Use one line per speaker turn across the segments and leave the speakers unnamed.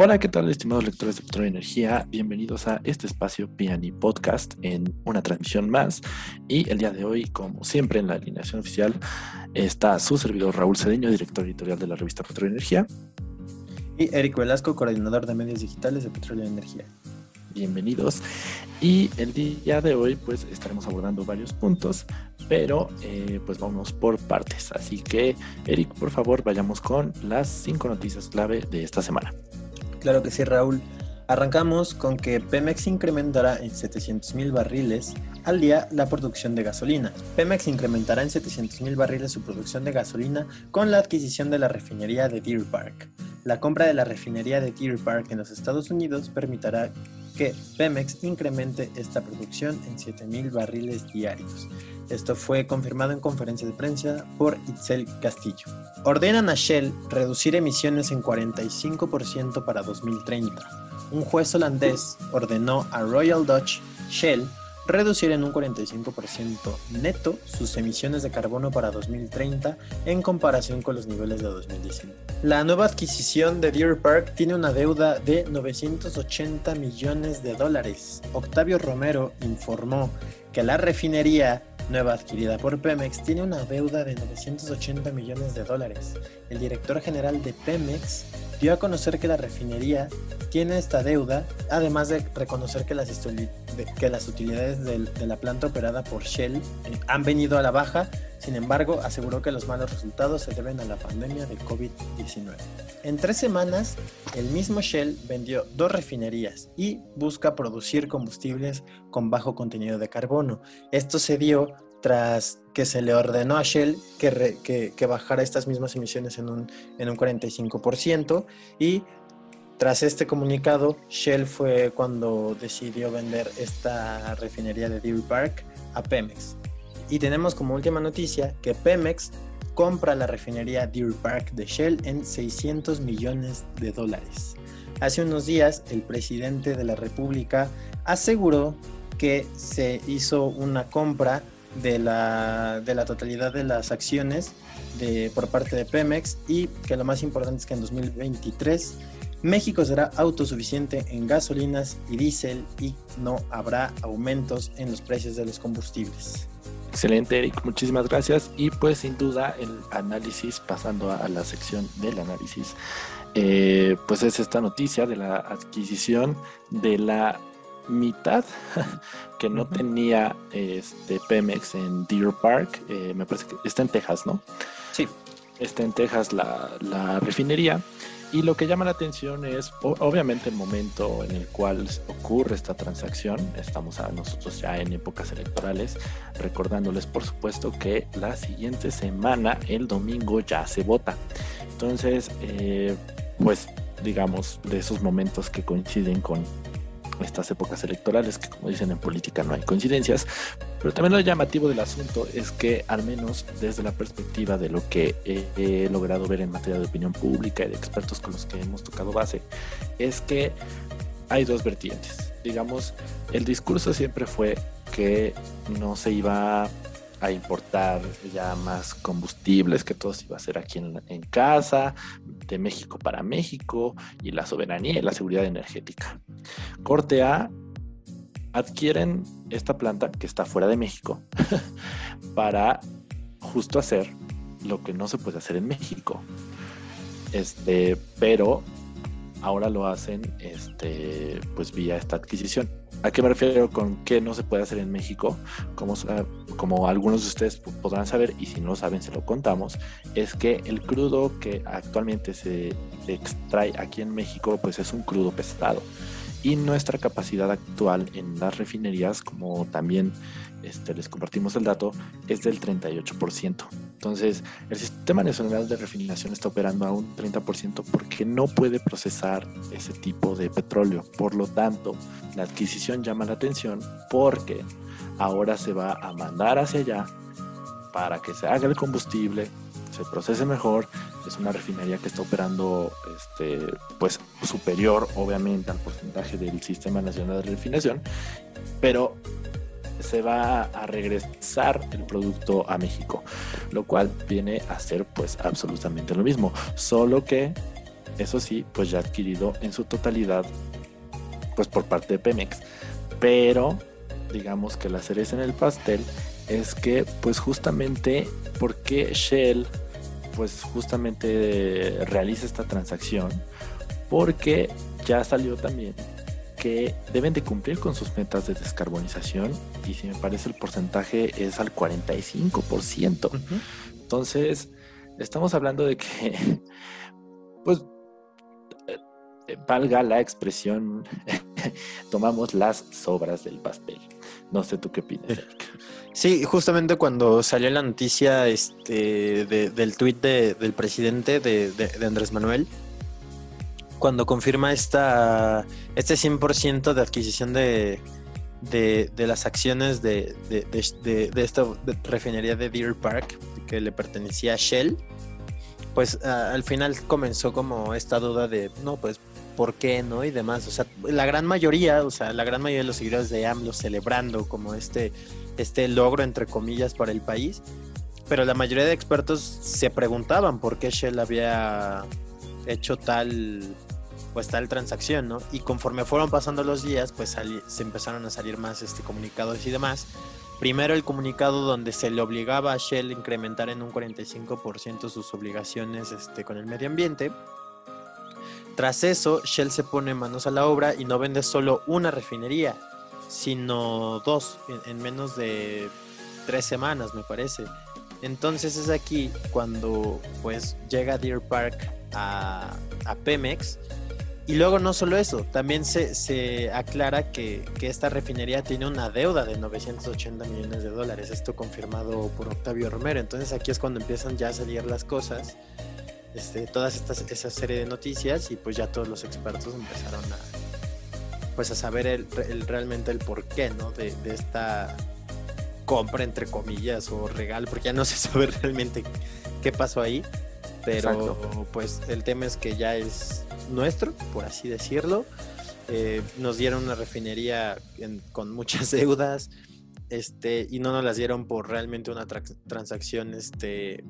Hola, ¿qué tal, estimados lectores de Petróleo y Energía? Bienvenidos a este espacio Piani Podcast en una transmisión más. Y el día de hoy, como siempre en la alineación oficial, está su servidor Raúl Cedeño, director editorial de la revista Petróleo y Energía.
Y Eric Velasco, coordinador de medios digitales de Petróleo y Energía.
Bienvenidos. Y el día de hoy, pues estaremos abordando varios puntos, pero eh, pues vamos por partes. Así que, Eric, por favor, vayamos con las cinco noticias clave de esta semana.
Claro que sí, Raúl. Arrancamos con que Pemex incrementará en 700 mil barriles al día la producción de gasolina. Pemex incrementará en 700 mil barriles su producción de gasolina con la adquisición de la refinería de Deer Park. La compra de la refinería de Deer Park en los Estados Unidos permitirá que Pemex incremente esta producción en 7 mil barriles diarios. Esto fue confirmado en conferencia de prensa por Itzel Castillo. Ordenan a Shell reducir emisiones en 45% para 2030. Un juez holandés ordenó a Royal Dutch Shell reducir en un 45% neto sus emisiones de carbono para 2030 en comparación con los niveles de 2019. La nueva adquisición de Deer Park tiene una deuda de 980 millones de dólares. Octavio Romero informó que la refinería nueva adquirida por Pemex, tiene una deuda de 980 millones de dólares. El director general de Pemex dio a conocer que la refinería tiene esta deuda, además de reconocer que las, utilidades de, la planta operada por Shell eh, han venido a la baja, sin embargo aseguró que los malos resultados se deben a la pandemia de COVID-19. En tres semanas, el mismo Shell vendió dos refinerías y busca producir combustibles con bajo contenido de carbono. Esto se dio tras que se le ordenó a Shell que, que, bajara estas mismas emisiones en un, en un 45% y tras este comunicado, Shell fue cuando decidió vender esta refinería de Deer Park a Pemex. Y tenemos como última noticia que Pemex compra la refinería Deer Park de Shell en 600 millones de dólares. Hace unos días, el presidente de la República aseguró que se hizo una compra de la, de la totalidad de las acciones de, por parte de Pemex y que lo más importante es que en 2023 México será autosuficiente en gasolinas y diésel y no habrá aumentos en los precios de los combustibles.
Excelente, Eric, muchísimas gracias. Y pues sin duda el análisis, pasando a, la sección del análisis, eh, pues es esta noticia de la adquisición de la mitad que no tenía este Pemex en Deer Park. Eh, me parece que está en Texas, ¿no?
Sí.
Está en Texas la, la refinería. Y lo que llama la atención es, obviamente, el momento en el cual ocurre esta transacción. Estamos a nosotros ya en épocas electorales, recordándoles, por supuesto, que la siguiente semana, el domingo, ya se vota. Entonces, eh, pues, digamos, de esos momentos que coinciden con estas épocas electorales, que como dicen en política no hay coincidencias, pero también lo llamativo del asunto es que al menos desde la perspectiva de lo que he, logrado ver en materia de opinión pública y de expertos con los que hemos tocado base, es que hay dos vertientes. Digamos, el discurso siempre fue que no se iba a importar ya más combustibles, que todo se iba a hacer aquí en, en, casa, de México para México, y la soberanía y la seguridad energética. Corte A, adquieren esta planta que está fuera de México para justo hacer lo que no se puede hacer en México. Este, pero ahora lo hacen este, pues vía esta adquisición. ¿A qué me refiero con que no se puede hacer en México? Como, algunos de ustedes podrán saber, y si no saben, se lo contamos, es que el crudo que actualmente se extrae aquí en México, pues es un crudo pesado. Y nuestra capacidad actual en las refinerías, como también este, les compartimos el dato, es del 38%. Entonces, el sistema nacional de refinación está operando a un 30% porque no puede procesar ese tipo de petróleo. Por lo tanto, la adquisición llama la atención porque ahora se va a mandar hacia allá para que se haga el combustible, se procese mejor. Es una refinería que está operando este, pues, superior, obviamente, al porcentaje del Sistema Nacional de Refinación, pero se va a regresar el producto a México, lo cual viene a ser pues absolutamente lo mismo, solo que eso sí, pues ya adquirido en su totalidad, pues por parte de Pemex. Pero digamos que la cereza en el pastel es que pues justamente porque Shell pues justamente realiza esta transacción porque ya salió también que deben de cumplir con sus metas de descarbonización y si me parece el porcentaje es al 45%. Entonces, estamos hablando de que, pues, eh, valga la expresión, tomamos las sobras del pastel. No sé tú qué opinas.
Sí, justamente cuando salió la noticia este, del tuit del presidente de, Andrés Manuel, cuando confirma esta, este 100% de adquisición de, de, las acciones de, esta refinería de Deer Park, que le pertenecía a Shell, pues al final comenzó como esta duda de, no, pues, ¿por qué no? Y demás. O sea, la gran mayoría, o sea, la gran mayoría de los seguidores de AMLO celebrando como este, este logro, entre comillas, para el país. Pero la mayoría de expertos se preguntaban por qué Shell había hecho tal pues tal transacción, ¿no? Y conforme fueron pasando los días, pues se empezaron a salir más este, comunicados y demás. Primero el comunicado donde se le obligaba a Shell a incrementar en un 45% sus obligaciones este, con el medio ambiente. Tras eso, Shell se pone manos a la obra y no vende solo una refinería, sino dos en, menos de tres semanas, me parece. Entonces es aquí cuando pues llega Deer Park a, a Pemex y luego no solo eso, también se, aclara que, esta refinería tiene una deuda de 980 millones de dólares, esto confirmado por Octavio Romero. Entonces aquí es cuando empiezan ya a salir las cosas, este, todas estas, esa serie de noticias y pues ya todos los expertos empezaron a, pues a saber el, realmente el porqué ¿no? de, esta compra entre comillas o regalo, porque ya no se sabe realmente qué pasó ahí. Pero pues el tema es que ya es nuestro, por así decirlo. Eh, nos dieron una refinería con muchas deudas este, y no nos las dieron por realmente una transacción este,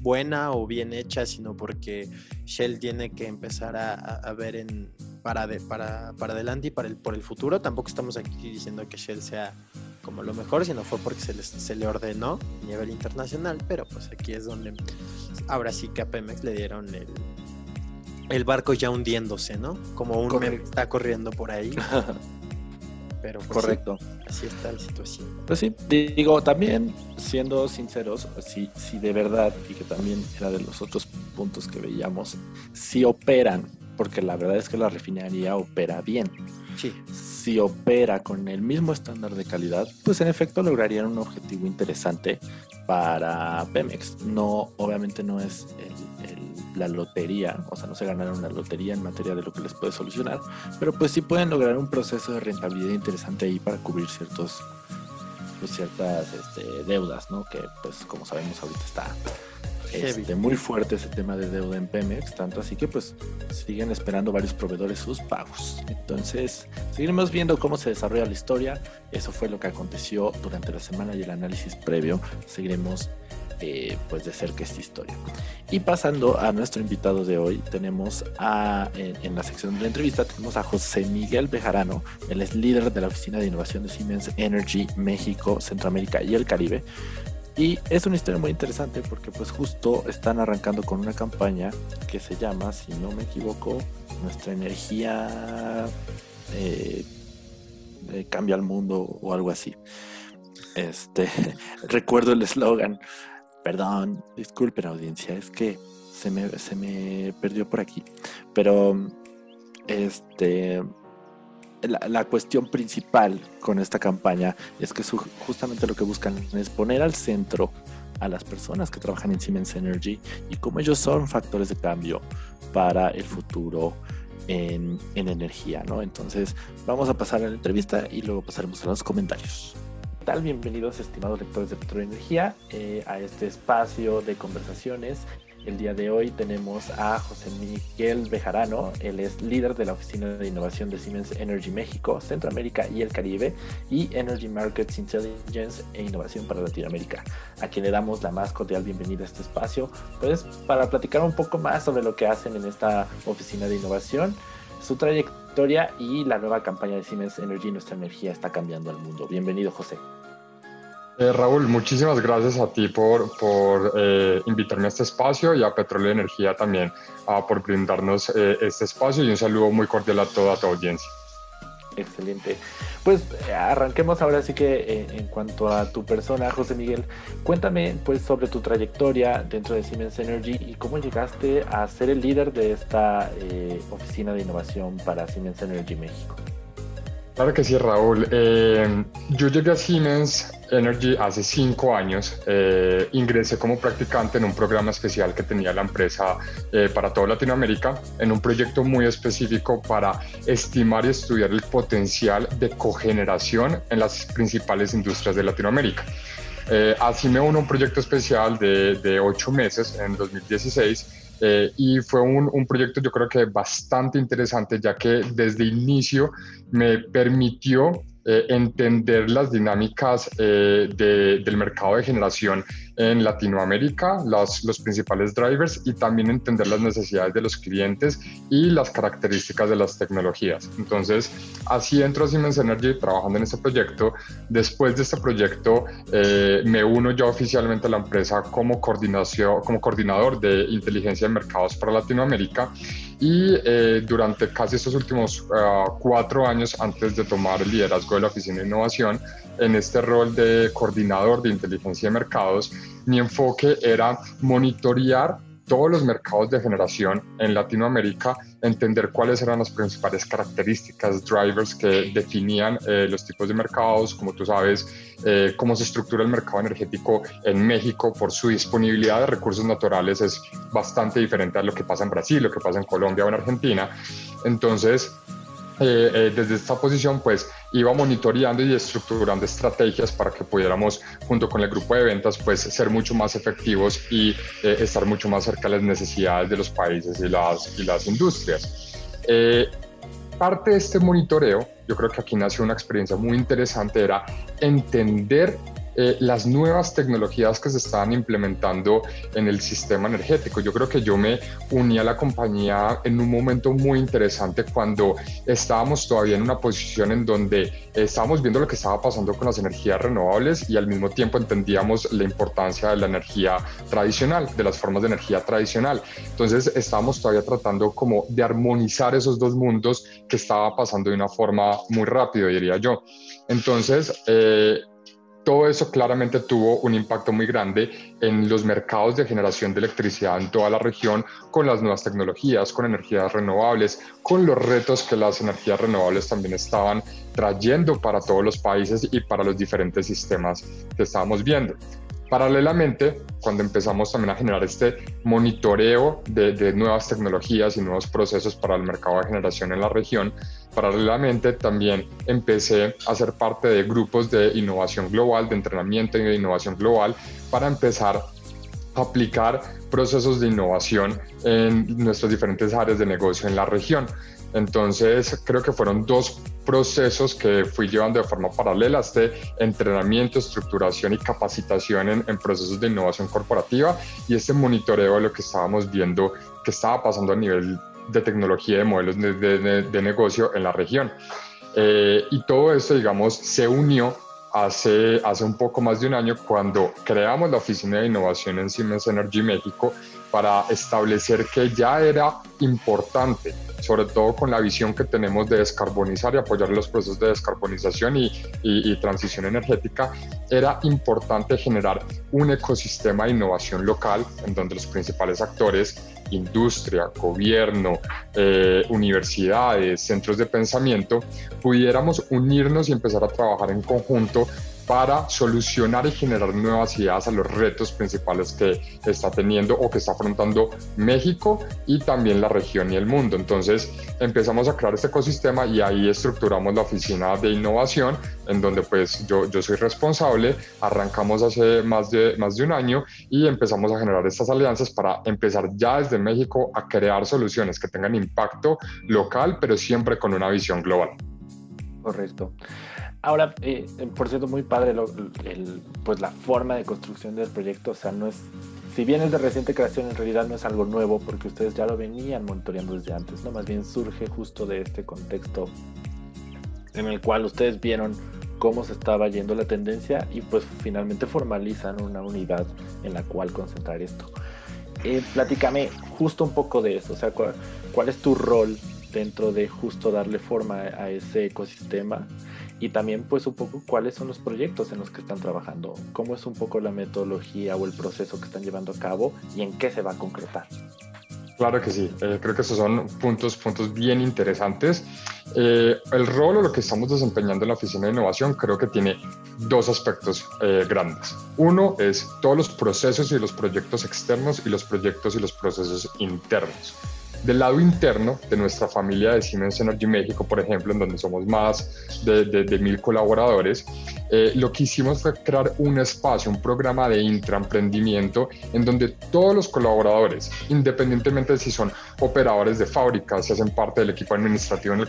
buena o bien hecha, sino porque Shell tiene que empezar a, ver en, para, para, para, adelante y para el, por el futuro. Tampoco estamos aquí diciendo que Shell sea como lo mejor, sino fue porque se, se le ordenó a nivel internacional, pero pues aquí es donde ahora sí que a Pemex le dieron el, el barco ya hundiéndose, ¿no? Como un está corriendo por ahí. Pero pues,
Correcto.
así está la situación.
Pues sí, digo, también siendo sinceros, si, si de verdad, y que también era de los otros puntos que veíamos, si operan, porque la verdad es que la refinería opera bien. Si opera con el mismo estándar de calidad, pues en efecto lograrían un objetivo interesante para Pemex. No, obviamente no es la lotería, o sea, no se ganaron la lotería en materia de lo que les puede solucionar, pero pues sí pueden lograr un proceso de rentabilidad interesante ahí para cubrir ciertos pues, ciertas este, deudas, ¿no? Que pues como sabemos ahorita está este, muy fuerte ese tema de deuda en Pemex, tanto así que pues siguen esperando varios proveedores sus pagos. Entonces, seguiremos viendo cómo se desarrolla la historia. Eso fue lo que aconteció durante la semana y el análisis previo. Seguiremos eh, pues de cerca esta historia. Y pasando a nuestro invitado de hoy, tenemos a, en, la sección de la entrevista, tenemos a José Miguel Bejarano, él es líder de la Oficina de Innovación de Siemens Energy México, Centroamérica y el Caribe. Y es una historia muy interesante porque pues justo están arrancando con una campaña que se llama, si no me equivoco, Nuestra energía eh, cambia el mundo o algo así. Este, recuerdo el eslogan. Perdón, disculpen audiencia, es que se me, se me perdió por aquí. Pero este la, cuestión principal con esta campaña es que justamente lo que buscan es poner al centro a las personas que trabajan en Siemens Energy y cómo ellos son factores de cambio para el futuro en, energía, ¿no? Entonces vamos a pasar a la entrevista y luego pasaremos a los comentarios. ¿Qué tal? Bienvenidos, estimados lectores de Petroenergía, eh, a este espacio de conversaciones El día de hoy tenemos a José Miguel Bejarano, él es líder de la Oficina de Innovación de Siemens Energy México, Centroamérica y el Caribe y Energy Markets Intelligence e Innovación para Latinoamérica, a quien le damos la más cordial bienvenida a este espacio, pues para platicar un poco más sobre lo que hacen en esta Oficina de Innovación, su trayectoria y la nueva campaña de Siemens Energy, nuestra energía está cambiando el mundo. Bienvenido José.
Eh, Raúl, muchísimas gracias a ti por, por eh, invitarme a este espacio y a Petróleo y Energía también uh, por brindarnos eh, este espacio y un saludo muy cordial a toda tu audiencia.
Excelente. Pues arranquemos ahora sí que en cuanto a tu persona, José Miguel, cuéntame pues sobre tu trayectoria dentro de Siemens Energy y cómo llegaste a ser el líder de esta oficina de innovación para Siemens Energy México.
Claro que sí, Raúl. Eh, yo llegué a Siemens Energy hace cinco años. Eh, ingresé como practicante en un programa especial que tenía la empresa eh, para toda Latinoamérica, en un proyecto muy específico para estimar y estudiar el potencial de cogeneración en las principales industrias de Latinoamérica. así me uno a un proyecto especial de, de ocho meses en 2016 eh, y fue un, un, proyecto yo creo que bastante interesante ya que desde inicio me permitió eh, entender las dinámicas eh, del mercado de generación en Latinoamérica, los, principales drivers y también entender las necesidades de los clientes y las características de las tecnologías. Entonces, así entro a Siemens Energy trabajando en este proyecto. Después de este proyecto, eh, me uno ya oficialmente a la empresa como, coordinación, como coordinador de inteligencia de mercados para Latinoamérica y eh, durante casi estos últimos ah, cuatro años antes de tomar el liderazgo de la Oficina de Innovación, en este rol de coordinador de inteligencia de mercados, mi enfoque era monitorear todos los mercados de generación en Latinoamérica, entender cuáles eran las principales características, drivers que definían eh, los tipos de mercados, como tú sabes, eh, cómo se estructura el mercado energético en México por su disponibilidad de recursos naturales es bastante diferente a lo que pasa en Brasil, lo que pasa en Colombia o en Argentina. Entonces, eh, eh, desde esta posición pues iba monitoreando y estructurando estrategias para que pudiéramos junto con el grupo de ventas pues ser mucho más efectivos y eh, estar mucho más cerca de las necesidades de los países y las, y las industrias. parte de este monitoreo, yo creo que aquí nació una experiencia muy interesante, era entender eh, las nuevas tecnologías que se estaban implementando en el sistema energético. Yo creo que yo me uní a la compañía en un momento muy interesante cuando estábamos todavía en una posición en donde estábamos viendo lo que estaba pasando con las energías renovables y al mismo tiempo entendíamos la importancia de la energía tradicional, de las formas de energía tradicional. Entonces estábamos todavía tratando como de armonizar esos dos mundos que estaba pasando de una forma muy rápida, diría yo. Entonces, eh, todo eso claramente tuvo un impacto muy grande en los mercados de generación de electricidad en toda la región con las nuevas tecnologías, con energías renovables, con los retos que las energías renovables también estaban trayendo para todos los países y para los diferentes sistemas que estábamos viendo. Paralelamente, cuando empezamos también a generar este monitoreo de, nuevas tecnologías y nuevos procesos para el mercado de generación en la región, paralelamente también empecé a ser parte de grupos de innovación global, de entrenamiento y de innovación global, para empezar a aplicar procesos de innovación en nuestras diferentes áreas de negocio en la región. Entonces, creo que fueron dos procesos que fui llevando de forma paralela, este entrenamiento, estructuración y capacitación en, procesos de innovación corporativa y este monitoreo de lo que estábamos viendo que estaba pasando a nivel de tecnología de modelos de, negocio en la región. Eh, y todo esto, digamos, se unió hace, hace un poco más de un año cuando creamos la Oficina de Innovación en Siemens Energy México para establecer que ya era importante sobre todo con la visión que tenemos de descarbonizar y apoyar los procesos de descarbonización y, transición energética, era importante generar un ecosistema de innovación local en donde los principales actores, industria, gobierno, eh, universidades, centros de pensamiento, pudiéramos unirnos y empezar a trabajar en conjunto para solucionar y generar nuevas ideas a los retos principales que está teniendo o que está afrontando México y también la región y el mundo. Entonces empezamos a crear este ecosistema y ahí estructuramos la oficina de innovación en donde pues yo, yo soy responsable, arrancamos hace más de, más de un año y empezamos a generar estas alianzas para empezar ya desde México a crear soluciones que tengan impacto local, pero siempre con una visión global.
Correcto. Ahora, eh, por cierto, muy padre pues la forma de construcción del proyecto, o sea, no es, si bien es de reciente creación, en realidad no es algo nuevo porque ustedes ya lo venían monitoreando desde antes, ¿no? Más bien surge justo de este contexto en el cual ustedes vieron cómo se estaba yendo la tendencia y pues finalmente formalizan una unidad en la cual concentrar esto. Eh, platícame justo un poco de eso, o sea, cuál, cuál es tu rol dentro de justo darle forma a ese ecosistema y también pues un poco cuáles son los proyectos en los que están trabajando, cómo es un poco la metodología o el proceso que están llevando a cabo y en qué se va a concretar.
Claro que sí, eh, creo que esos son puntos, puntos bien interesantes. Eh, el rol o lo que estamos desempeñando en la Oficina de Innovación creo que tiene dos aspectos eh, grandes. Uno es todos los procesos y los proyectos externos y los proyectos y los procesos internos. Del lado interno de nuestra familia de Siemens Energy México, por ejemplo, en donde somos más de, mil colaboradores, eh, lo que hicimos fue crear un espacio, un programa de intraemprendimiento en donde todos los colaboradores, independientemente de si son operadores de fábricas, si hacen parte del equipo administrativo en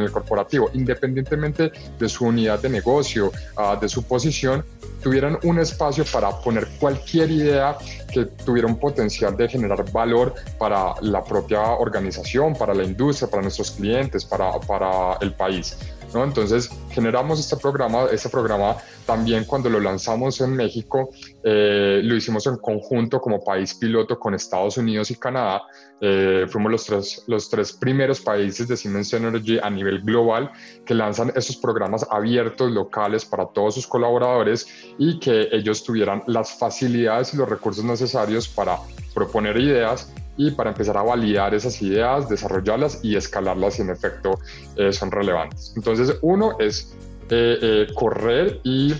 el, corporativo, independientemente de su unidad de negocio, uh, de su posición, tuvieran un espacio para poner cualquier idea que tuviera un potencial de generar valor para la propia organización, para la industria, para nuestros clientes, para el país. ¿No? Entonces generamos este programa, este programa también cuando lo lanzamos en México, eh, lo hicimos en conjunto como país piloto con Estados Unidos y Canadá. Eh, fuimos los tres, los tres primeros países de Siemens Energy a nivel global que lanzan estos programas abiertos, locales para todos sus colaboradores y que ellos tuvieran las facilidades y los recursos necesarios para proponer ideas y para empezar a validar esas ideas, desarrollarlas y escalarlas si en efecto eh, son relevantes. Entonces, uno es eh, eh, correr y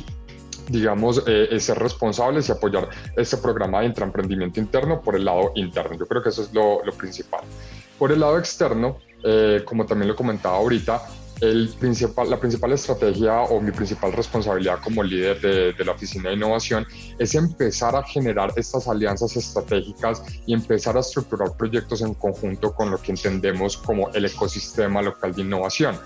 digamos, ser responsables y apoyar este programa de intraemprendimiento interno por el lado interno. Yo creo que eso es lo, principal. Por el lado externo, como también lo comentaba ahorita, la principal estrategia o mi principal responsabilidad como líder de, la Oficina de Innovación es empezar a generar estas alianzas estratégicas y empezar a estructurar proyectos en conjunto con lo que entendemos como el ecosistema local de innovación.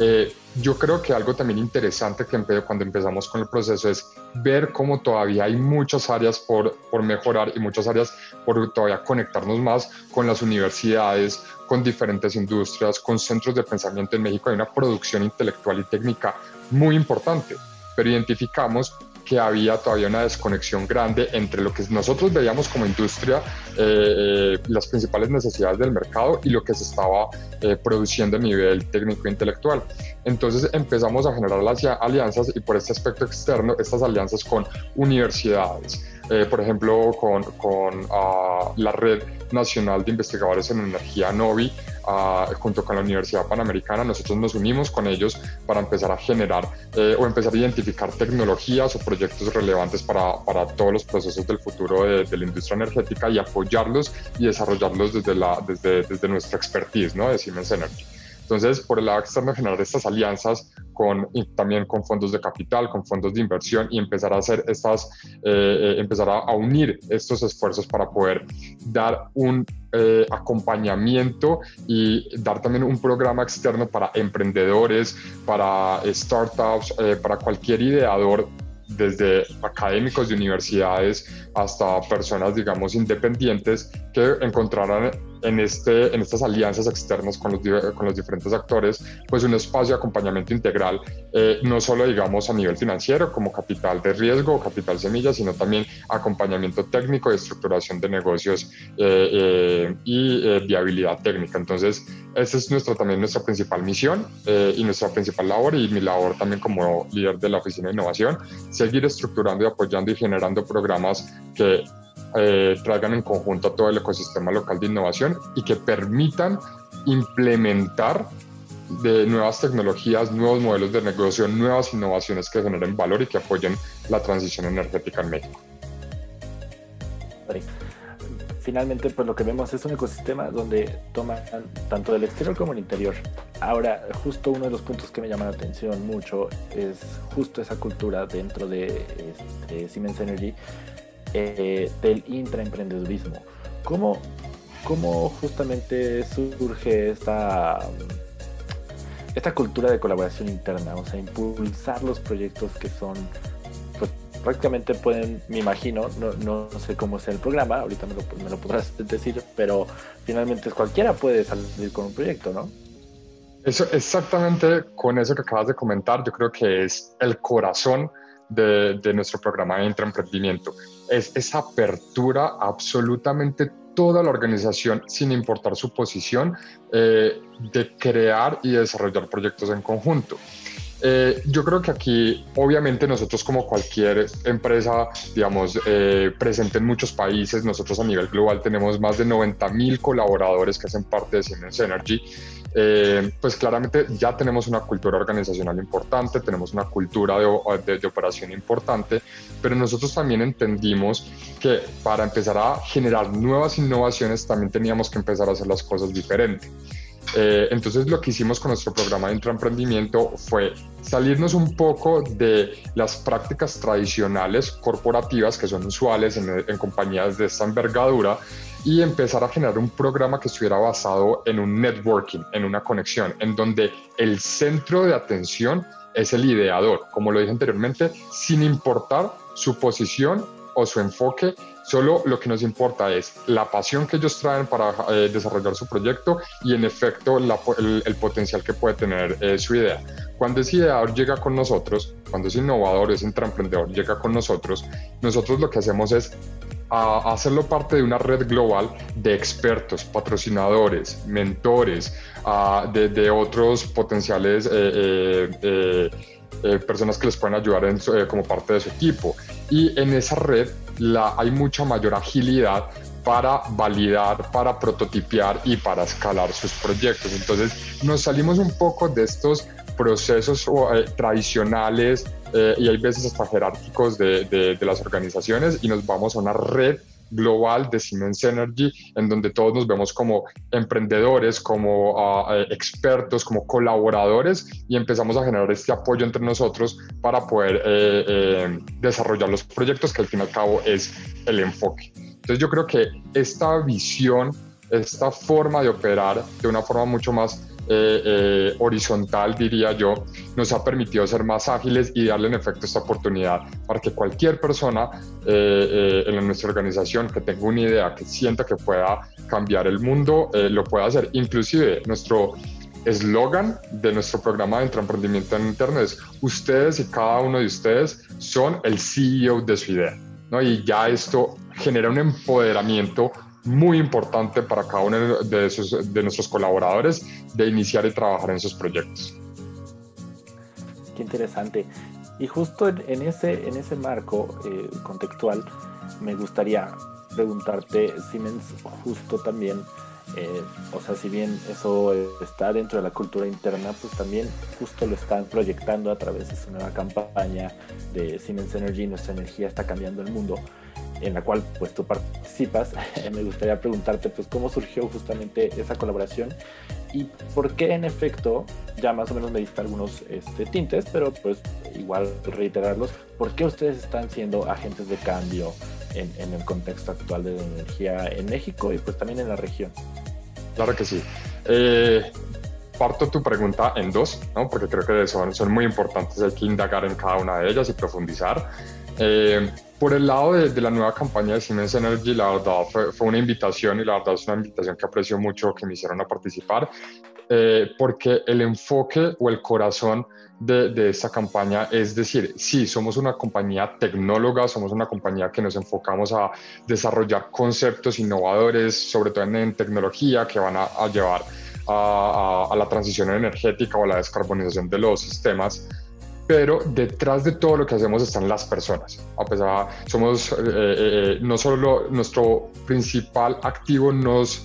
Eh, yo creo que algo también interesante que cuando empezamos con el proceso es ver cómo todavía hay muchas áreas por mejorar y muchas áreas por todavía conectarnos más con las universidades, con diferentes industrias, con centros de pensamiento en México. Hay una producción intelectual y técnica muy importante, pero identificamos que había todavía una desconexión grande entre lo que nosotros veíamos como industria, eh, eh, las principales necesidades del mercado y lo que se estaba eh, produciendo a nivel técnico e. Entonces empezamos a generar las alianzas y por este aspecto externo, estas alianzas con universidades, por ejemplo, con, con uh, la Red Nacional de Investigadores en Energía NOVI, junto con la Universidad Panamericana, nosotros nos unimos con ellos para empezar a generar eh, o empezar a identificar tecnologías o proyectos relevantes para, para todos los procesos del futuro de, de, la industria energética y apoyarlos y desarrollarlos desde, la, desde, desde nuestra expertise ¿no? de Siemens Energy. Entonces, por el lado externo, generar estas alianzas con, también con fondos de capital, con fondos de inversión y empezar a hacer estas, eh, eh, empezar a, unir estos esfuerzos para poder dar un eh, acompañamiento y dar también un programa externo para emprendedores, para startups, para cualquier ideador desde académicos de universidades hasta personas, digamos, independientes que encontraran en, este, en estas alianzas externas con los, con los diferentes actores, pues un espacio de acompañamiento integral, eh, no solo, digamos, a nivel financiero, como capital de riesgo o capital semilla, sino también acompañamiento técnico estructuración de negocios eh, eh, y viabilidad técnica. Entonces, esa es nuestra, también nuestra principal misión y nuestra principal labor y mi labor también como líder de la Oficina de Innovación, seguir estructurando y apoyando y generando programas que eh, traigan en conjunto a todo el ecosistema local de innovación y que permitan implementar de nuevas tecnologías, nuevos modelos de negocio, nuevas innovaciones que generen valor y que apoyen la transición energética en México.
Finalmente, pues lo que vemos es un ecosistema donde toman tanto del exterior como del interior. Ahora, justo uno de los puntos que me llama la atención mucho es justo esa cultura dentro de este, Siemens Energy eh, del intraemprendedurismo. ¿Cómo, ¿Cómo justamente surge esta esta cultura de colaboración interna, o sea, impulsar los proyectos que son, pues prácticamente pueden, me imagino, no, no, sé cómo es el programa, ahorita me lo, me lo podrás decir, pero finalmente cualquiera puede salir con un proyecto, ¿no?
Eso, exactamente con eso que acabas de comentar, yo creo que es el corazón de, nuestro programa de intraemprendimiento. Es esa apertura absolutamente toda la organización, sin importar su posición, eh, de crear y desarrollar proyectos en conjunto. Eh, yo creo que aquí, obviamente, nosotros como cualquier empresa, digamos, eh, presente en muchos países, nosotros a nivel global tenemos más de 90 mil colaboradores que hacen parte de Siemens Energy. Eh, pues claramente ya tenemos una cultura organizacional importante, tenemos una cultura de, de, operación importante, pero nosotros también entendimos que para empezar a generar nuevas innovaciones también teníamos que empezar a hacer las cosas diferentes. Eh, entonces lo que hicimos con nuestro programa de intraemprendimiento fue salirnos un poco de las prácticas tradicionales corporativas que son usuales en, en compañías de esta envergadura y empezar a generar un programa que estuviera basado en un networking, en una conexión, en donde el centro de atención es el ideador, como lo dije anteriormente, sin importar su posición o su enfoque Solo lo que nos importa es la pasión que ellos traen para eh, desarrollar su proyecto y en efecto el, potencial que puede tener eh, su idea. Cuando ese ideador llega con nosotros, cuando ese innovador, ese intraemprendedor llega con nosotros, nosotros lo que hacemos es hacerlo parte de una red global de expertos, patrocinadores, mentores, de, otros potenciales eh, personas que les pueden ayudar como parte de su equipo. Y en esa red la, hay mucha mayor agilidad para validar, para prototipiar y para escalar sus proyectos. Entonces nos salimos un poco de estos procesos eh, tradicionales eh, y hay veces hasta jerárquicos de, de, las organizaciones y nos vamos a una red global de Siemens Energy, en donde todos nos vemos como emprendedores, como ah, eh, expertos, como colaboradores y empezamos a generar este apoyo entre nosotros para poder eh, eh, desarrollar los proyectos, que al fin y al cabo es el enfoque. Entonces yo creo que esta visión, esta forma de operar de una forma mucho más eh, eh, horizontal, diría yo, nos ha permitido ser más ágiles y darle en efecto esta oportunidad para que cualquier persona eh, en nuestra organización que tenga una idea, que sienta que pueda cambiar el mundo, lo pueda hacer. Inclusive nuestro eslogan de nuestro programa de emprendimiento en Internet es ustedes y cada uno de ustedes son el CEO de su idea. ¿no? Y ya esto genera un empoderamiento muy importante para cada uno de, nuestros colaboradores de iniciar y trabajar en sus proyectos.
Qué interesante. Y justo en, ese, en ese marco eh, contextual, me gustaría preguntarte, Siemens, justo también, eh, o sea, si bien eso está dentro de la cultura interna, pues también justo lo están proyectando a través de su nueva campaña de Siemens Energy, nuestra energía está cambiando el mundo en la cual pues tú participas, me gustaría preguntarte pues cómo surgió justamente esa colaboración y por qué en efecto, ya más o menos me diste algunos este, tintes, pero pues igual reiterarlos, ¿por qué ustedes están siendo agentes de cambio en, en el contexto actual de la energía en México y pues también en la región?
Claro que sí. Eh, parto tu pregunta en dos, ¿no? porque creo que son, son muy importantes, hay que indagar en cada una de ellas y profundizar. Eh, por el lado de, la nueva campaña de Siemens Energy, la verdad fue, una invitación y la verdad es una invitación que aprecio mucho que me hicieron a participar, eh, porque el enfoque o el corazón de, de, esta campaña es decir, sí, somos una compañía tecnóloga, somos una compañía que nos enfocamos a desarrollar conceptos innovadores, sobre todo en, tecnología, que van a, llevar a, a, a la transición energética o a la descarbonización de los sistemas pero detrás de todo lo que hacemos están las personas. A pesar, somos eh, eh, eh, no solo nuestro principal activo, nos,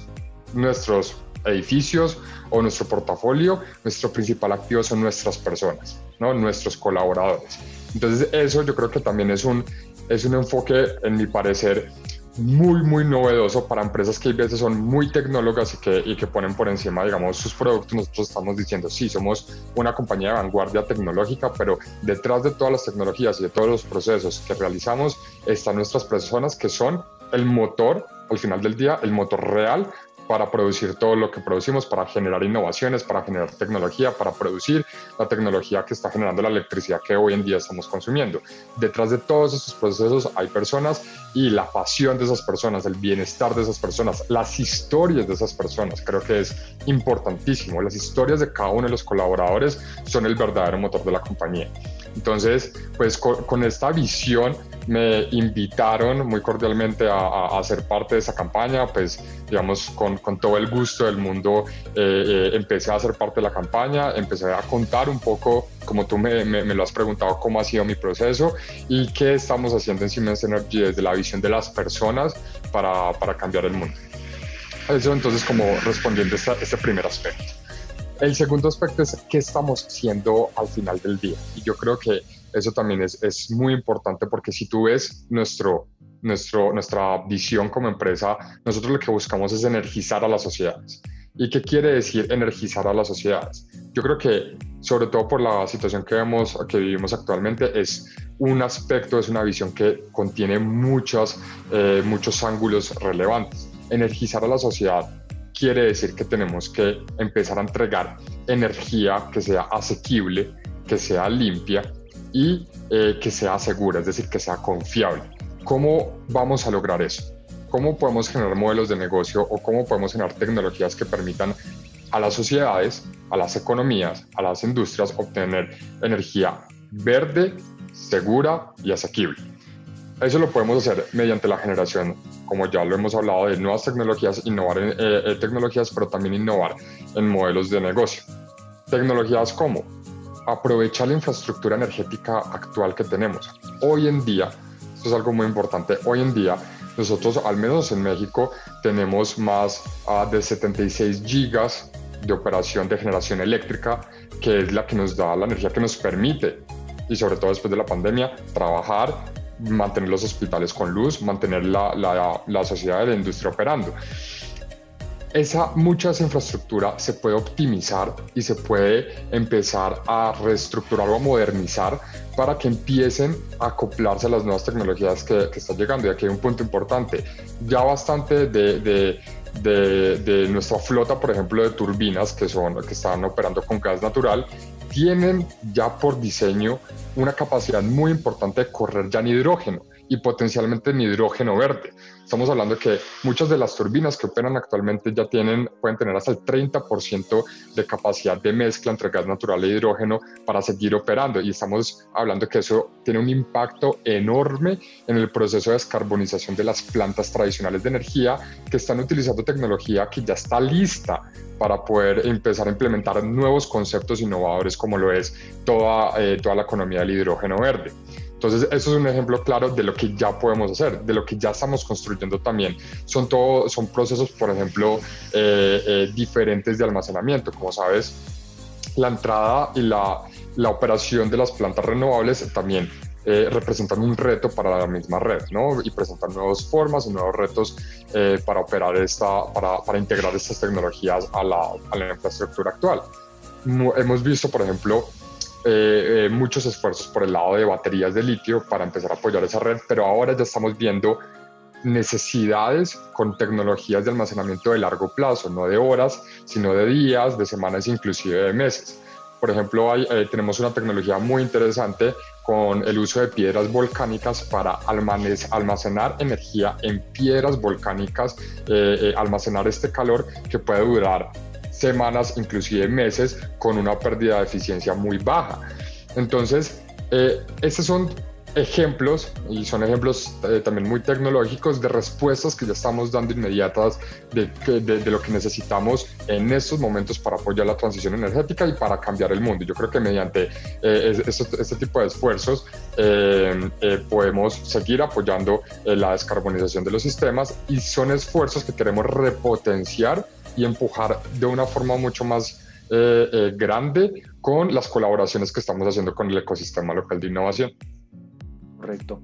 nuestros edificios o nuestro portafolio, nuestro principal activo son nuestras personas, ¿no? nuestros colaboradores. Entonces eso yo creo que también es un, es un enfoque, en mi parecer, muy, muy novedoso para empresas que a veces son muy tecnólogas y que, y que ponen por encima, digamos, sus productos. Nosotros estamos diciendo, sí, somos una compañía de vanguardia tecnológica, pero detrás de todas las tecnologías y de todos los procesos que realizamos están nuestras personas que son el motor, al final del día, el motor real para producir todo lo que producimos, para generar innovaciones, para generar tecnología, para producir la tecnología que está generando la electricidad que hoy en día estamos consumiendo. Detrás de todos esos procesos hay personas y la pasión de esas personas, el bienestar de esas personas, las historias de esas personas, creo que es importantísimo. Las historias de cada uno de los colaboradores son el verdadero motor de la compañía. Entonces, pues con, esta visión me invitaron muy cordialmente a, a, ser parte de esa campaña, pues digamos con, con todo el gusto del mundo eh, eh, empecé a ser parte de la campaña, empecé a contar un poco, como tú me, me, lo has preguntado, cómo ha sido mi proceso y qué estamos haciendo en Siemens Energy desde la visión de las personas para, para cambiar el mundo. Eso entonces como respondiendo a este primer aspecto. El segundo aspecto es qué estamos haciendo al final del día. Y yo creo que eso también es, es muy importante porque si tú ves nuestro, nuestro, nuestra visión como empresa, nosotros lo que buscamos es energizar a las sociedades. ¿Y qué quiere decir energizar a las sociedades? Yo creo que, sobre todo por la situación que, vemos, que vivimos actualmente, es un aspecto, es una visión que contiene muchas, eh, muchos ángulos relevantes. Energizar a la sociedad quiere decir que tenemos que empezar a entregar energía que sea asequible, que sea limpia y eh, que sea segura, es decir, que sea confiable. ¿Cómo vamos a lograr eso? ¿Cómo podemos generar modelos de negocio o cómo podemos generar tecnologías que permitan a las sociedades, a las economías, a las industrias obtener energía verde, segura y asequible? Eso lo podemos hacer mediante la generación, como ya lo hemos hablado, de nuevas tecnologías, innovar en eh, eh, tecnologías, pero también innovar en modelos de negocio. Tecnologías como aprovechar la infraestructura energética actual que tenemos. Hoy en día, esto es algo muy importante, hoy en día nosotros, al menos en México, tenemos más uh, de 76 gigas de operación de generación eléctrica, que es la que nos da la energía que nos permite, y sobre todo después de la pandemia, trabajar mantener los hospitales con luz, mantener la, la, la sociedad de la industria operando. Esa mucha esa infraestructura se puede optimizar y se puede empezar a reestructurar o a modernizar para que empiecen a acoplarse a las nuevas tecnologías que, están llegando. Y aquí hay un punto importante. Ya bastante de, de de, de, nuestra flota, por ejemplo, de turbinas que, son, que están operando con gas natural, tienen ya por diseño una capacidad muy importante de correr ya en hidrógeno y potencialmente en hidrógeno verde. Estamos hablando que muchas de las turbinas que operan actualmente ya tienen, pueden tener hasta el 30% de capacidad de mezcla entre gas natural e hidrógeno para seguir operando. Y estamos hablando que eso tiene un impacto enorme en el proceso de descarbonización de las plantas tradicionales de energía que están utilizando tecnología que ya está lista para poder empezar a implementar nuevos conceptos innovadores como lo es toda, eh, toda la economía del hidrógeno verde. Entonces, eso es un ejemplo claro de lo que ya podemos hacer, de lo que ya estamos construyendo también. Son, todo, son procesos, por ejemplo, eh, eh, diferentes de almacenamiento. Como sabes, la entrada y la, la operación de las plantas renovables también eh, representan un reto para la misma red, ¿no? Y presentan nuevas formas y nuevos retos para operar esta, para, para, integrar estas tecnologías a la, a la infraestructura actual. Hemos visto, por ejemplo, eh, eh, muchos esfuerzos por el lado de baterías de litio para empezar a apoyar esa red, pero ahora ya estamos viendo necesidades con tecnologías de almacenamiento de largo plazo, no de horas, sino de días, de semanas, inclusive de meses. Por ejemplo, eh, tenemos una tecnología muy interesante con el uso de piedras volcánicas para almacenar energía en piedras volcánicas, almacenar este calor que puede durar semanas, inclusive meses, con una pérdida de eficiencia muy baja. Entonces, eh, estos son ejemplos, y son ejemplos eh, también muy tecnológicos, de respuestas que ya estamos dando inmediatas de, lo que necesitamos en estos momentos para apoyar la transición energética y para cambiar el mundo. Yo creo que mediante eh, este, este, tipo de esfuerzos podemos seguir apoyando la descarbonización de los sistemas y son esfuerzos que queremos repotenciar y empujar de una forma mucho más eh, eh, grande con las colaboraciones que estamos haciendo con el ecosistema local de innovación.
Correcto.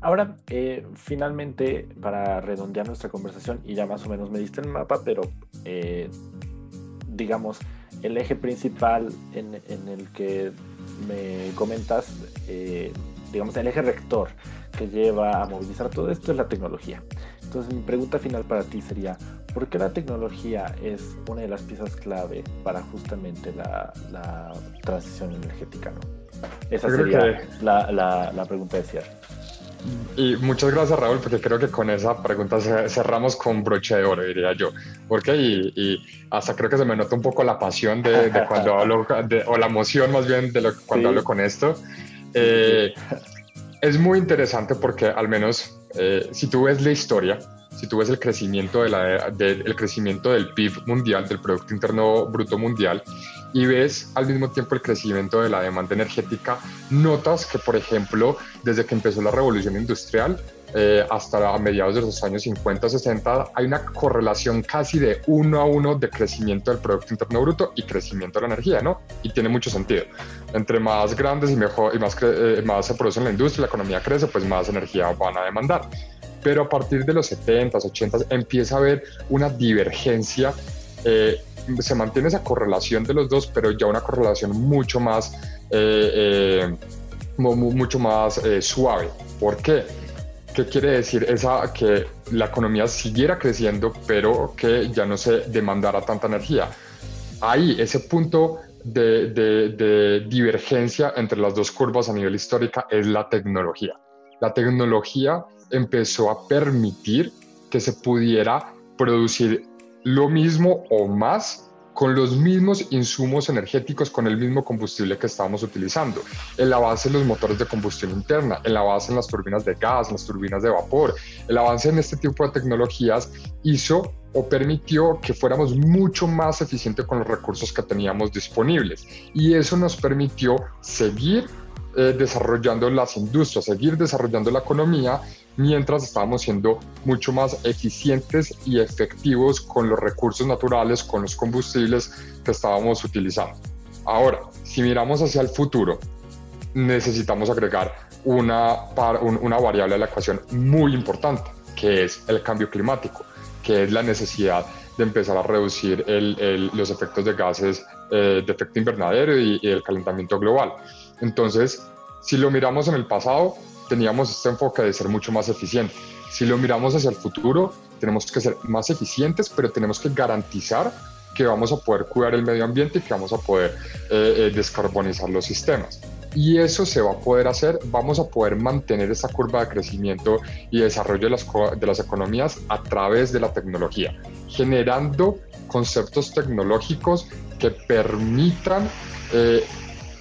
Ahora, eh, finalmente, para redondear nuestra conversación, y ya más o menos me diste el mapa, pero digamos, el eje principal en, en, el que me comentas, digamos, el eje rector que lleva a movilizar todo esto es la tecnología. Entonces mi pregunta final para ti sería, ¿por qué la tecnología es una de las piezas clave para justamente la, transición energética? ¿no? Esa sería la, la, pregunta de cierre.
Y muchas gracias Raúl, porque creo que con esa pregunta cerramos con broche de oro, diría yo. Porque y, hasta creo que se me nota un poco la pasión de, cuando hablo, o la emoción más bien de lo, cuando hablo con esto. Eh, es muy interesante porque al menos eh, si tú ves la historia, si tú ves el crecimiento, de la, el crecimiento del PIB mundial, del Producto Interno Bruto Mundial, y ves al mismo tiempo el crecimiento de la demanda energética, notas que, por ejemplo, desde que empezó la revolución industrial, eh, hasta mediados de los años 50, 60, hay una correlación casi de uno a uno de crecimiento del Producto Interno Bruto y crecimiento de la energía, ¿no? Y tiene mucho sentido. Entre más grandes y, mejor, y más, eh, más se produce en la industria, la economía crece, pues más energía van a demandar. Pero a partir de los 70, 80 empieza a haber una divergencia. Eh, se mantiene esa correlación de los dos, pero ya una correlación mucho más, mucho más suave. ¿Por qué? ¿Qué quiere decir? Esa, que la economía siguiera creciendo, pero que ya no se demandara tanta energía. Ahí, ese punto de, de, divergencia entre las dos curvas a nivel histórica es la tecnología. La tecnología empezó a permitir que se pudiera producir lo mismo o más con los mismos insumos energéticos, con el mismo combustible que estábamos utilizando. El avance en los motores de combustión interna, el avance en las turbinas de gas, en las turbinas de vapor, el avance en este tipo de tecnologías hizo o permitió que fuéramos mucho más eficientes con los recursos que teníamos disponibles. Y eso nos permitió seguir eh, desarrollando las industrias, seguir desarrollando la economía mientras estábamos siendo mucho más eficientes y efectivos con los recursos naturales, con los combustibles que estábamos utilizando. Ahora, si miramos hacia el futuro, necesitamos agregar una, una variable a la ecuación muy importante, que es el cambio climático, que es la necesidad de empezar a reducir los efectos de gases eh, de efecto invernadero y el calentamiento global. Entonces, si lo miramos en el pasado, teníamos este enfoque de ser mucho más eficiente. Si lo miramos hacia el futuro, tenemos que ser más eficientes, pero tenemos que garantizar que vamos a poder cuidar el medio ambiente y que vamos a poder eh, eh, descarbonizar los sistemas. Y eso se va a poder hacer, vamos a poder mantener esa curva de crecimiento y desarrollo de las, de las economías a través de la tecnología, generando conceptos tecnológicos que permitan eh,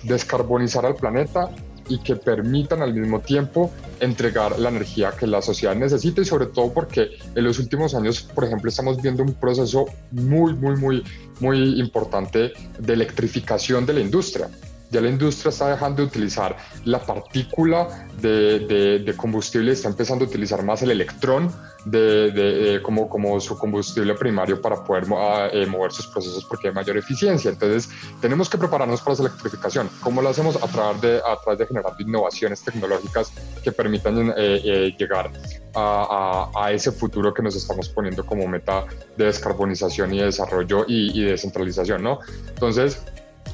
descarbonizar al planeta y que permitan al mismo tiempo entregar la energía que la sociedad necesita y sobre todo porque en los últimos años, por ejemplo, estamos viendo un proceso muy, muy, muy, muy importante de electrificación de la industria ya la industria está dejando de utilizar la partícula de, de, combustible, está empezando a utilizar más el electrón de, como, como su combustible primario para poder ah, eh, mover sus procesos porque hay mayor eficiencia. Entonces, tenemos que prepararnos para esa electrificación. ¿Cómo lo hacemos? A través de, a través de generar innovaciones tecnológicas que permitan eh, eh, llegar a, a, ese futuro que nos estamos poniendo como meta de descarbonización y desarrollo y, y descentralización, ¿no? Entonces,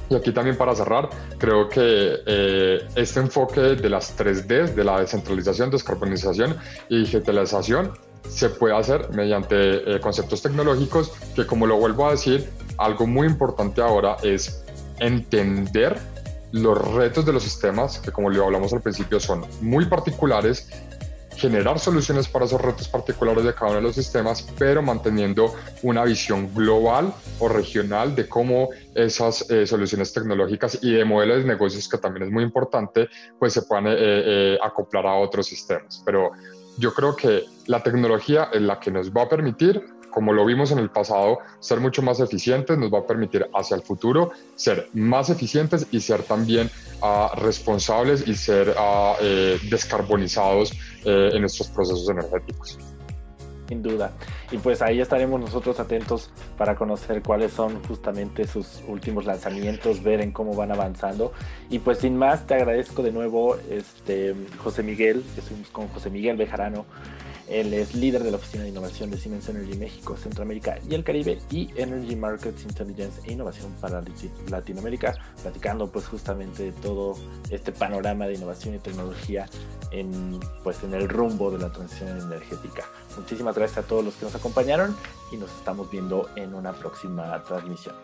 y aquí también para cerrar, creo que eh, este enfoque de las 3D, de la descentralización, descarbonización y digitalización, se puede hacer mediante eh, conceptos tecnológicos que, como lo vuelvo a decir, algo muy importante ahora es entender los retos de los sistemas, que como lo hablamos al principio son muy particulares generar soluciones para esos retos particulares de cada uno de los sistemas, pero manteniendo una visión global o regional de cómo esas eh, soluciones tecnológicas y de modelos de negocios, que también es muy importante, pues se puedan eh, eh, acoplar a otros sistemas. Pero yo creo que la tecnología es la que nos va a permitir como lo vimos en el pasado, ser mucho más eficientes nos va a permitir hacia el futuro ser más eficientes y ser también uh, responsables y ser uh, eh, descarbonizados eh, en nuestros procesos energéticos.
Sin duda. Y pues ahí estaremos nosotros atentos para conocer cuáles son justamente sus últimos lanzamientos, ver en cómo van avanzando. Y pues sin más, te agradezco de nuevo, este, José Miguel, estuvimos con José Miguel Bejarano él es líder de la Oficina de Innovación de Siemens Energy México, Centroamérica y el Caribe y Energy Markets Intelligence e Innovación para Latinoamérica, platicando pues justamente de todo este panorama de innovación y tecnología en, pues, en el rumbo de la transición energética. Muchísimas gracias a todos los que nos acompañaron y nos estamos viendo en una próxima transmisión.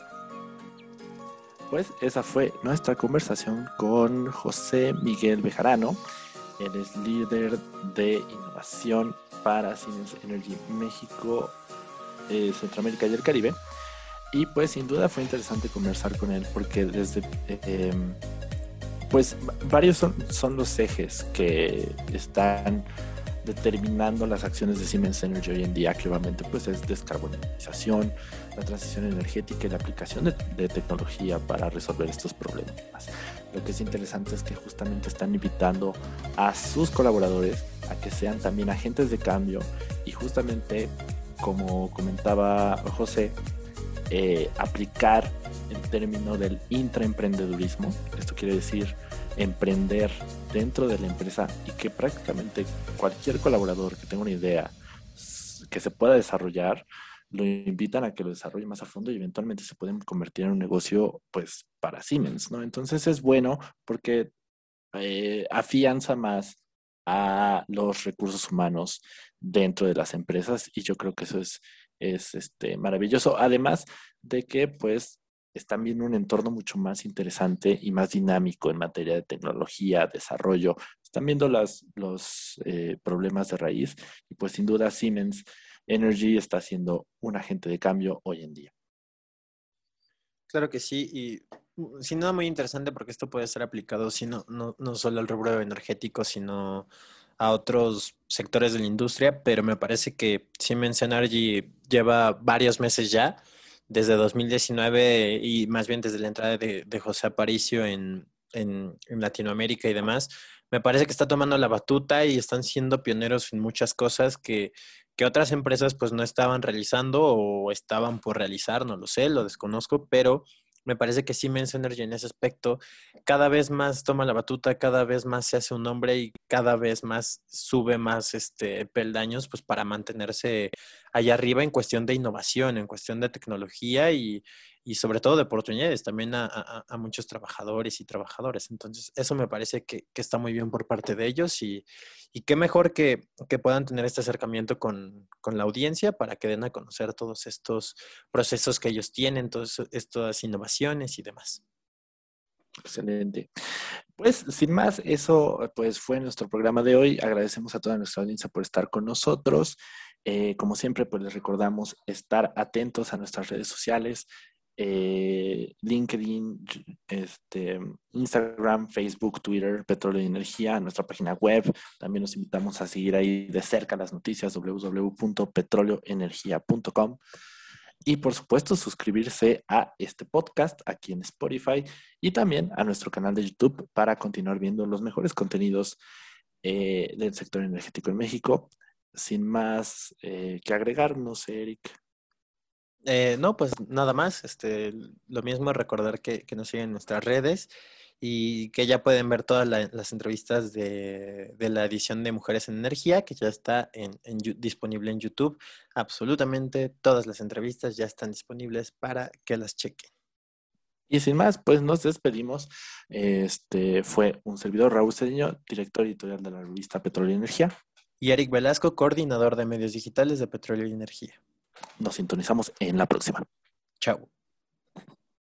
Pues esa fue nuestra conversación con José Miguel Bejarano. Él es líder de innovación para Siemens Energy México, eh, Centroamérica y el Caribe. Y pues sin duda fue interesante conversar con él porque desde... Em, pues varios son, son los ejes que están determinando las acciones de Siemens Energy hoy en día, obviamente pues es descarbonización, la transición energética y la aplicación de, de, tecnología para resolver estos problemas. Lo que es interesante es que justamente están invitando a sus colaboradores a que sean también agentes de cambio y justamente, como comentaba José, eh, aplicar el término del intraemprendedurismo. Esto quiere decir emprender dentro de la empresa y que prácticamente cualquier colaborador que tenga una idea que se pueda desarrollar, lo invitan a que lo desarrolle más a fondo y eventualmente se pueden convertir en un negocio pues para Siemens, ¿no? Entonces es bueno porque eh, afianza más a los recursos humanos dentro de las empresas y yo creo que eso es, es este, maravilloso. Además de que pues están viendo un entorno mucho más interesante y más dinámico en materia de tecnología, desarrollo. Están viendo las, los eh, problemas de raíz y pues sin duda Siemens Energy está siendo un agente de cambio hoy en día.
Claro que sí, y Mm, sin duda muy interesante porque esto puede ser aplicado no, no, no solo al rubro energético, sino a otros sectores de la industria, pero me parece que Siemens Energy lleva varios meses ya, desde 2019 y más bien desde la entrada de, José Aparicio en, en, Latinoamérica y demás, me parece que está tomando la batuta y están siendo pioneros en muchas cosas que, que otras empresas pues no estaban realizando o estaban por realizar, no lo sé, lo desconozco, pero me parece que Siemens Energy en ese aspecto cada vez más toma la batuta, cada vez más se hace un nombre y cada vez más sube más este peldaños pues para mantenerse allá arriba en cuestión de innovación, en cuestión de tecnología y, y sobre todo de oportunidades también a, muchos trabajadores y trabajadoras. Entonces, eso me parece que, está muy bien por parte de ellos y, y qué mejor que, que, puedan tener este acercamiento con, con, la audiencia para que den a conocer todos estos procesos que ellos tienen, todas estas innovaciones y demás.
Excelente. Pues sin más, eso pues fue nuestro programa de hoy. Agradecemos a toda nuestra audiencia por estar con nosotros. Eh, como siempre, pues les recordamos estar atentos a nuestras redes sociales, eh, LinkedIn, este, Instagram, Facebook, Twitter, Petróleo Energía, nuestra página web. También los invitamos a seguir ahí de cerca las noticias www.petroleoenergia.com. Y por supuesto, suscribirse a este podcast aquí en Spotify y también a nuestro canal de YouTube para continuar viendo los mejores contenidos eh, del sector energético en México. Sin más eh, que agregar, no sé, Eric.
Eh, no, pues nada más. Este, lo mismo recordar que, nos siguen en nuestras redes y que ya pueden ver todas las entrevistas de, la edición de Mujeres en Energía, que ya está en, disponible en YouTube. Absolutamente todas las entrevistas ya están disponibles para que las chequen.
Y sin más, pues nos despedimos. Este fue un servidor Raúl Cedeño, director editorial de la revista Petróleo y Energía.
Y Eric Velasco, coordinador de medios digitales de Petróleo y Energía.
Nos sintonizamos en la próxima.
Chao.